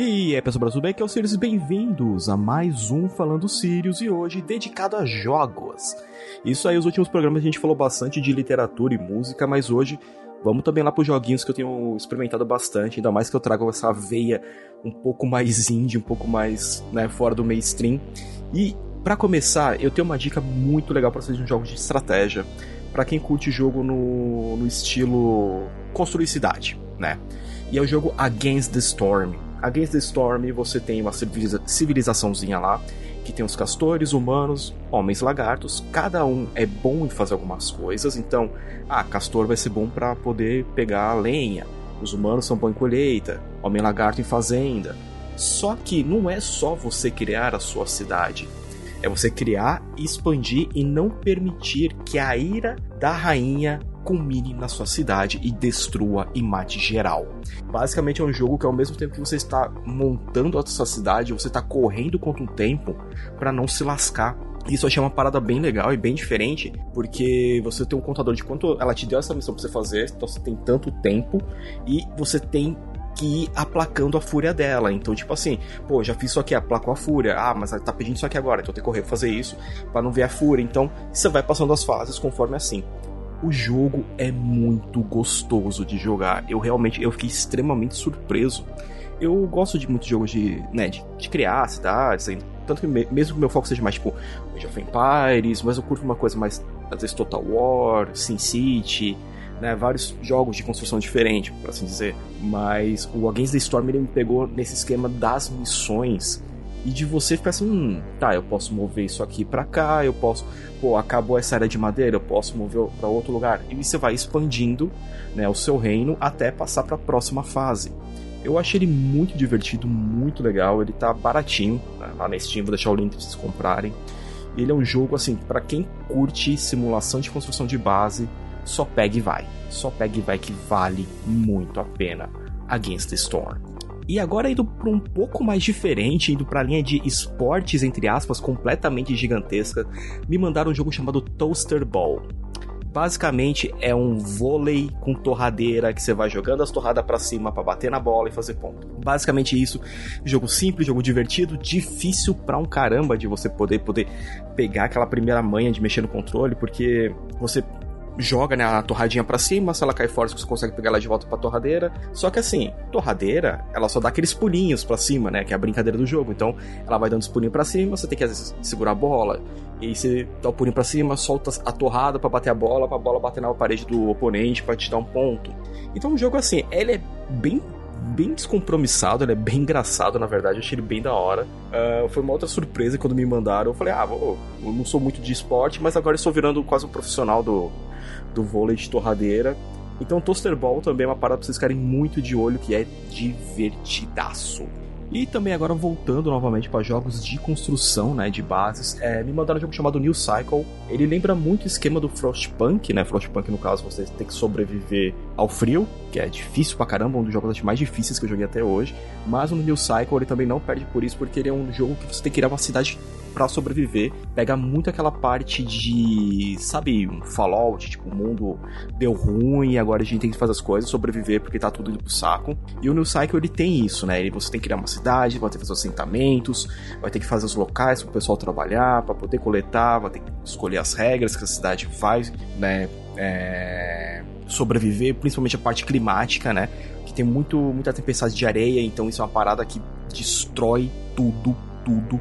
E aí, pessoal Brasil que é o Sirius, bem-vindos a mais um Falando Sirius e hoje dedicado a jogos. Isso aí, os últimos programas a gente falou bastante de literatura e música, mas hoje vamos também lá para os joguinhos que eu tenho experimentado bastante, ainda mais que eu trago essa veia um pouco mais indie, um pouco mais né, fora do mainstream. E para começar, eu tenho uma dica muito legal para vocês de um jogo de estratégia, para quem curte jogo no, no estilo construir cidade, né? E é o jogo Against the Storm. Against the Storm você tem uma civiliza civilizaçãozinha lá, que tem os castores, humanos, homens lagartos, cada um é bom em fazer algumas coisas, então, ah, castor vai ser bom para poder pegar a lenha, os humanos são bons em colheita, homem lagarto em fazenda. Só que não é só você criar a sua cidade, é você criar, expandir e não permitir que a ira da rainha culmine na sua cidade e destrua e mate geral. Basicamente é um jogo que ao mesmo tempo que você está montando a sua cidade, você está correndo contra o tempo para não se lascar. Isso eu achei uma parada bem legal e bem diferente, porque você tem um contador de quanto ela te deu essa missão pra você fazer, então você tem tanto tempo, e você tem que ir aplacando a fúria dela. Então, tipo assim, pô, já fiz isso aqui, aplacou a fúria. Ah, mas ela tá pedindo isso aqui agora, então tenho que correr pra fazer isso para não ver a fúria. Então, você vai passando as fases conforme assim o jogo é muito gostoso de jogar. Eu realmente eu fiquei extremamente surpreso. Eu gosto de muitos jogos de, né, de, de criar cidades, tanto que mesmo que meu foco seja mais tipo Age of Empires, mas eu curto uma coisa mais às vezes Total War, Sin City, né, vários jogos de construção diferente, por assim dizer. Mas o Against the Storm ele me pegou nesse esquema das missões e de você ficar assim, hum, tá, eu posso mover isso aqui para cá, eu posso, pô, acabou essa área de madeira, eu posso mover para outro lugar. E você vai expandindo, né, o seu reino até passar para a próxima fase. Eu achei ele muito divertido, muito legal, ele tá baratinho, né, lá na Steam, vou deixar o link para vocês comprarem. Ele é um jogo assim, para quem curte simulação de construção de base, só pega e vai. Só pega e vai que vale muito a pena. Against the Storm. E agora indo para um pouco mais diferente, indo para a linha de esportes entre aspas completamente gigantesca, me mandaram um jogo chamado Toaster Ball. Basicamente é um vôlei com torradeira que você vai jogando as torradas para cima para bater na bola e fazer ponto. Basicamente isso. Jogo simples, jogo divertido, difícil pra um caramba de você poder poder pegar aquela primeira manha de mexer no controle, porque você joga né, a torradinha para cima, se ela cai fora, você consegue pegar ela de volta pra torradeira. Só que assim, torradeira, ela só dá aqueles pulinhos para cima, né? Que é a brincadeira do jogo. Então, ela vai dando os pulinhos para cima, você tem que às vezes segurar a bola. E você dá o pulinho pra cima, solta a torrada para bater a bola, pra bola bater na parede do oponente para te dar um ponto. Então o jogo, assim, ele é bem bem descompromissado, ele é bem engraçado, na verdade, eu achei ele bem da hora. Uh, foi uma outra surpresa quando me mandaram. Eu falei, ah, vou, eu não sou muito de esporte, mas agora estou virando quase um profissional do, do vôlei de torradeira. Então Toaster Ball também é uma parada pra vocês ficarem muito de olho, que é divertidaço. E também agora voltando novamente para jogos de construção, né, de bases, é, me mandaram um jogo chamado New Cycle. Ele lembra muito o esquema do Frostpunk, né? Frostpunk no caso você tem que sobreviver ao frio, que é difícil pra caramba, um dos jogos mais difíceis que eu joguei até hoje. Mas o New Cycle ele também não perde por isso, porque ele é um jogo que você tem que criar uma cidade para sobreviver. Pega muito aquela parte de, sabe, um Fallout, tipo, o mundo deu ruim e agora a gente tem que fazer as coisas, sobreviver porque tá tudo indo pro saco. E o New Cycle ele tem isso, né? Ele, você tem que criar uma cidade, vai ter que fazer os assentamentos, vai ter que fazer os locais para o pessoal trabalhar, para poder coletar, vai ter que escolher as regras que a cidade faz, né? É sobreviver, principalmente a parte climática, né? Que tem muito, muita tempestade de areia, então isso é uma parada que destrói tudo, tudo.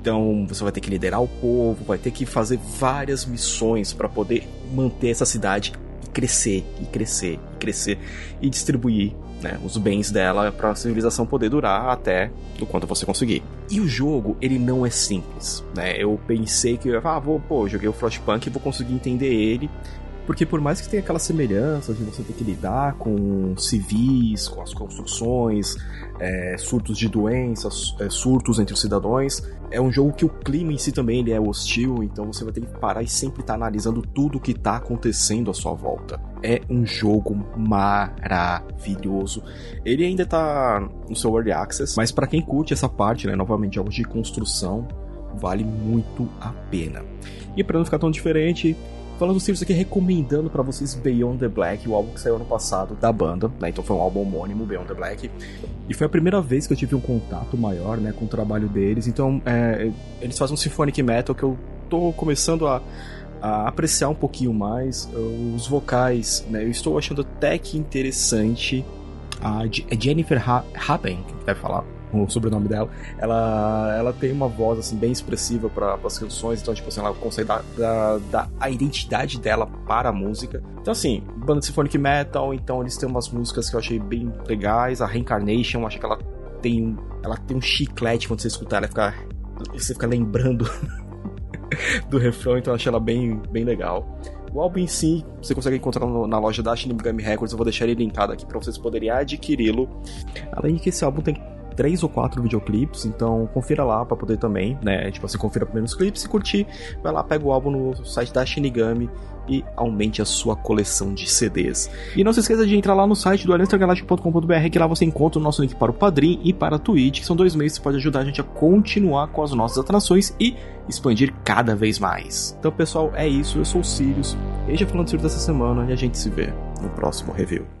Então você vai ter que liderar o povo, vai ter que fazer várias missões para poder manter essa cidade e crescer, e crescer, e crescer e distribuir né, os bens dela para a civilização poder durar até o quanto você conseguir. E o jogo, ele não é simples, né? Eu pensei que, ah, vou, pô, joguei o Frostpunk e vou conseguir entender ele. Porque por mais que tenha aquela semelhança de você ter que lidar com civis, com as construções, é, surtos de doenças, é, surtos entre os cidadãos, é um jogo que o clima em si também ele é hostil, então você vai ter que parar e sempre estar tá analisando tudo o que está acontecendo à sua volta. É um jogo maravilhoso. Ele ainda está no seu early access, mas para quem curte essa parte, né, novamente jogos de construção, vale muito a pena. E para não ficar tão diferente, falando do Sirius aqui, recomendando para vocês Beyond the Black, o álbum que saiu ano passado da banda, né? Então foi um álbum homônimo, Beyond the Black. E foi a primeira vez que eu tive um contato maior, né, com o trabalho deles. Então, é, eles fazem um symphonic metal que eu tô começando a, a apreciar um pouquinho mais. Os vocais, né? Eu estou achando até que interessante. A Jennifer Haben, que vai falar o sobrenome dela, ela, ela tem uma voz assim bem expressiva para as canções, então tipo assim, ela consegue dar, dar, dar, a identidade dela para a música. Então assim, banda de symphonic metal, então eles têm umas músicas que eu achei bem legais, a Reincarnation, eu acho que ela tem ela tem um chiclete quando você escutar, ela fica você fica lembrando do refrão, então eu achei ela bem bem legal. O álbum em si, você consegue encontrar na loja da Shinigami Records, eu vou deixar ele linkado aqui para vocês poderem adquiri-lo. Além de que esse álbum tem três ou quatro videoclipes, então confira lá para poder também, né? Tipo, você confira primeiro os clipes e curtir, vai lá, pega o álbum no site da Shinigami e aumente a sua coleção de CDs. E não se esqueça de entrar lá no site do aliançagaláctica.com.br que lá você encontra o nosso link para o Padrim e para a Twitch, que são dois meios que pode ajudar a gente a continuar com as nossas atrações e expandir cada vez mais. Então, pessoal, é isso. Eu sou o Sirius. Este é falando Sirius dessa semana e a gente se vê no próximo review.